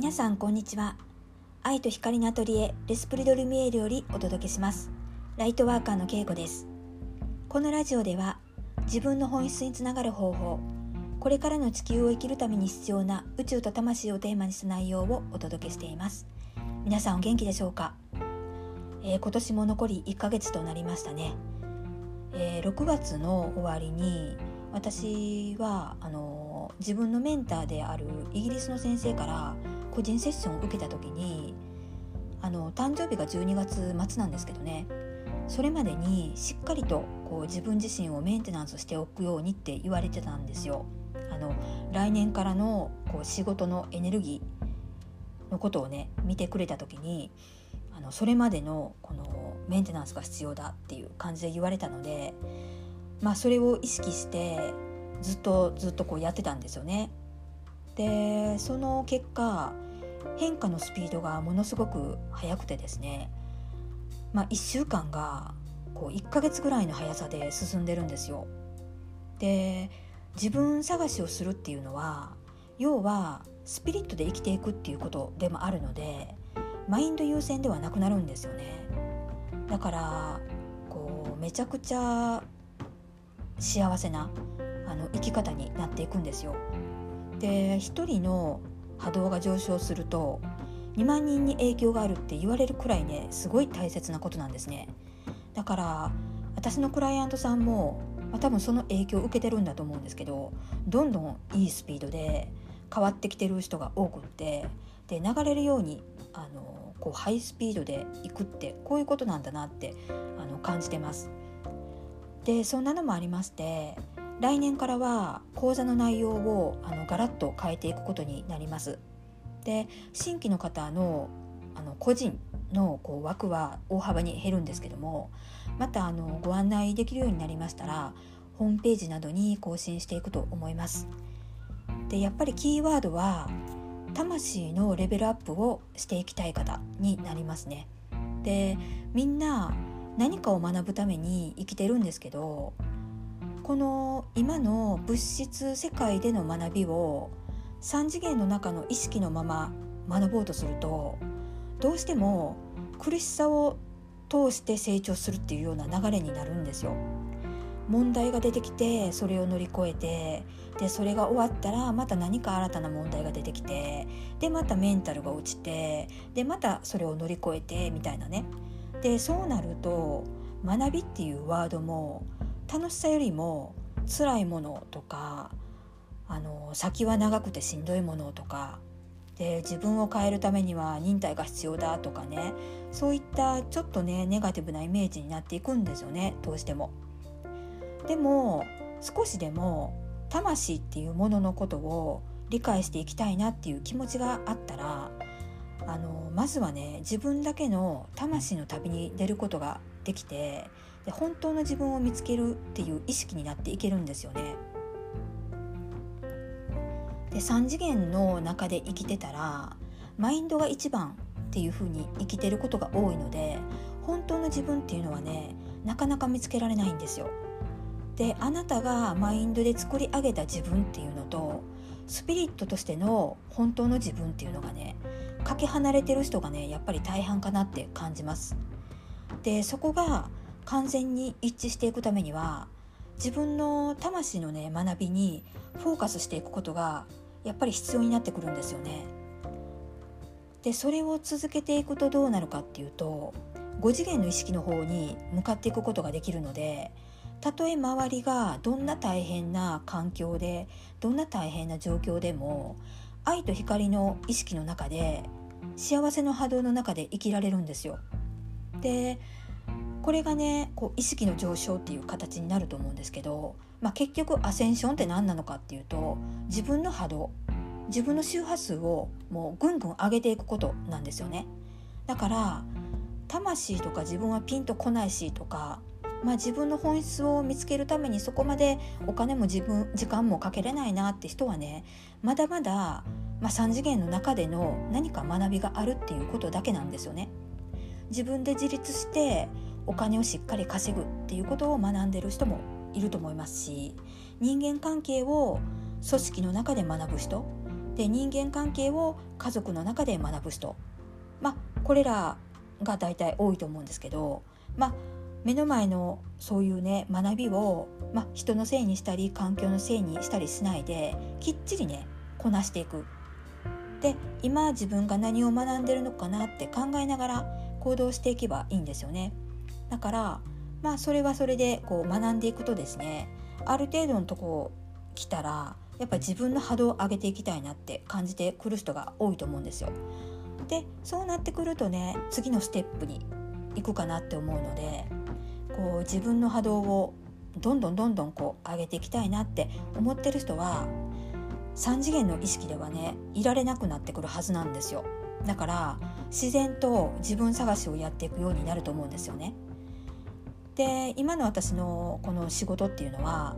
皆さんこんにちは。愛と光のアトリエレスプリドルミエールよりお届けします。ライトワーカーのけいこです。このラジオでは自分の本質につながる方法これからの地球を生きるために必要な宇宙と魂をテーマにした内容をお届けしています。皆さんお元気でしょうか、えー、今年も残り1ヶ月となりましたね、えー、6月の終わりに私はあの自分のメンターであるイギリスの先生から個人セッションを受けた時にあの誕生日が12月末なんですけどねそれまでにしっかりとこう自分自身をメンテナンスしておくようにって言われてたんですよ。あの来年からのこう仕事のエネルギーのことをね見てくれた時にあのそれまでのこのメンテナンスが必要だっていう感じで言われたのでまあ、それを意識してずっとずっとこうやってたんですよね。でその結果変化のスピードがものすごく速くてですね、まあ、1週間がこう1ヶ月ぐらいの速さで進んでるんですよ。で自分探しをするっていうのは要はスピリットで生きていくっていうことでもあるのでマインド優先ではなくなるんですよね。だからこうめちゃくちゃ幸せなあの生き方になっていくんですよ。で一人の波動が上昇すると2万人に影響があるって言われるくらいねすごい大切なことなんですね。だから私のクライアントさんも、まあ、多分その影響を受けてるんだと思うんですけどどんどんいいスピードで変わってきてる人が多くってで流れるようにあのこうハイスピードで行くってこういうことなんだなってあの感じてます。でそんなのもありまして来年からは講座の内容をあのガラッと変えていくことになります。で新規の方のあの個人のこう枠は大幅に減るんですけどもまたあのご案内できるようになりましたらホームページなどに更新していくと思います。でやっぱりキーワードは魂のレベルアップをしていきたい方になりますね。でみんな何かを学ぶために生きてるんですけどこの今の物質世界での学びを3次元の中の意識のまま学ぼうとするとどうしても苦しさを通して成長するっていうような流れになるんですよ。問題が出てきてそれを乗り越えてでそれが終わったらまた何か新たな問題が出てきてでまたメンタルが落ちてでまたそれを乗り越えてみたいなねでそうなると学びっていうワードも楽しさよりも辛いものとかあの先は長くてしんどいものとかで自分を変えるためには忍耐が必要だとかねそういったちょっとねネガティブなイメージになっていくんですよねどうしても。でも少しでも魂っていうもののことを理解していきたいなっていう気持ちがあったらあのまずはね自分だけの魂の旅に出ることができてで本当の自分を見つけるっていう意識になっていけるんですよね。で3次元の中で生きてたらマインドが一番っていう風に生きてることが多いので本当の自分っていうのはねなかなか見つけられないんですよ。であなたがマインドで作り上げた自分っていうのとスピリットとしての本当の自分っていうのがねかけ離れてる人がねやっぱり大半かなって感じます。でそこが完全に一致していくためには自分の魂のね学びにフォーカスしていくことがやっぱり必要になってくるんですよね。でそれを続けていくとどうなるかっていうと5次元の意識の方に向かっていくことができるのでたとえ周りがどんな大変な環境でどんな大変な状況でも愛と光の意識の中で幸せの波動の中で生きられるんですよ。でこれがねこう意識の上昇っていう形になると思うんですけど、まあ、結局アセンションって何なのかっていうと自分の波動自分の周波数をもうぐんぐん上げていくことなんですよね。だから魂とか自分はピンとこないしとかまあ、自分の本質を見つけるためにそこまでお金も自分時間もかけれないなって人はねまだまだ、まあ、3次元の中での何か学びがあるっていうことだけなんですよね。自分で自立してお金をしっかり稼ぐっていうことを学んでる人もいると思いますし人間関係を組織の中で学ぶ人で人間関係を家族の中で学ぶ人まあこれらが大体多いと思うんですけどまあ目の前のそういうね学びを、まあ、人のせいにしたり環境のせいにしたりしないできっちりねこなしていく。で今自分が何を学んでるのかなって考えながら行動していけばいいんですよね。だからまあそれはそれでこう学んでいくとですねある程度のとこ来たらやっぱ自分の波動を上げていきたいなって感じてくる人が多いと思うんですよ。でそうなってくるとね次のステップに行くかなって思うのでこう自分の波動をどんどんどんどんこう上げていきたいなって思ってる人は3次元の意識ではねいられなくなってくるはずなんですよだから自然と自分探しをやっていくようになると思うんですよねで今の私のこの仕事っていうのは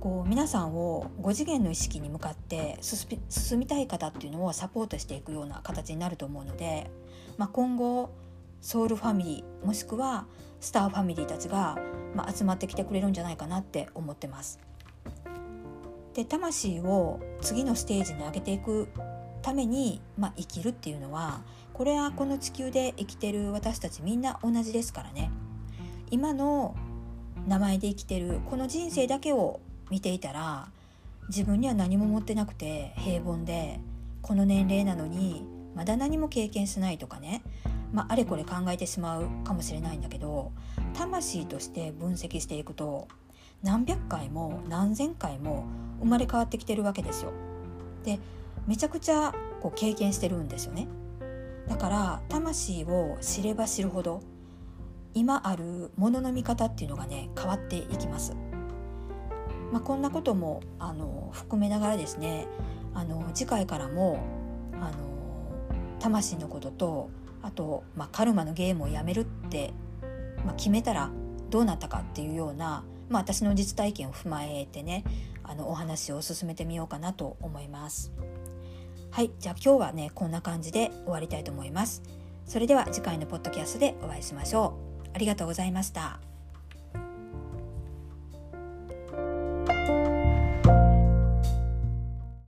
こう皆さんを5次元の意識に向かって進みたい方っていうのをサポートしていくような形になると思うので、まあ、今後ソウルファミリーもしくはスターファミリーたちが、まあ、集まってきてくれるんじゃないかなって思ってます。で魂を次のステージに上げていくために、まあ、生きるっていうのはこれはこの地球で生きてる私たちみんな同じですからね今の名前で生きてるこの人生だけを見ていたら自分には何も持ってなくて平凡でこの年齢なのにまだ何も経験しないとかね、まあ、あれこれ考えてしまうかもしれないんだけど魂として分析していくと何百回も何千回も生まれ変わってきてるわけですよ。でめちゃくちゃこう経験してるんですよね。だから魂を知れば知るほど今あるものの見方っていうのがね変わっていきます。まあ、こんなこともあの含めながらですねあの次回からもあの魂のこととあと、まあ、カルマのゲームをやめるって、まあ、決めたらどうなったかっていうような、まあ、私の実体験を踏まえてねあのお話を進めてみようかなと思います。はいじゃあ今日はねこんな感じで終わりたいと思います。それでは次回のポッドキャストでお会いしましょう。ありがとうございました。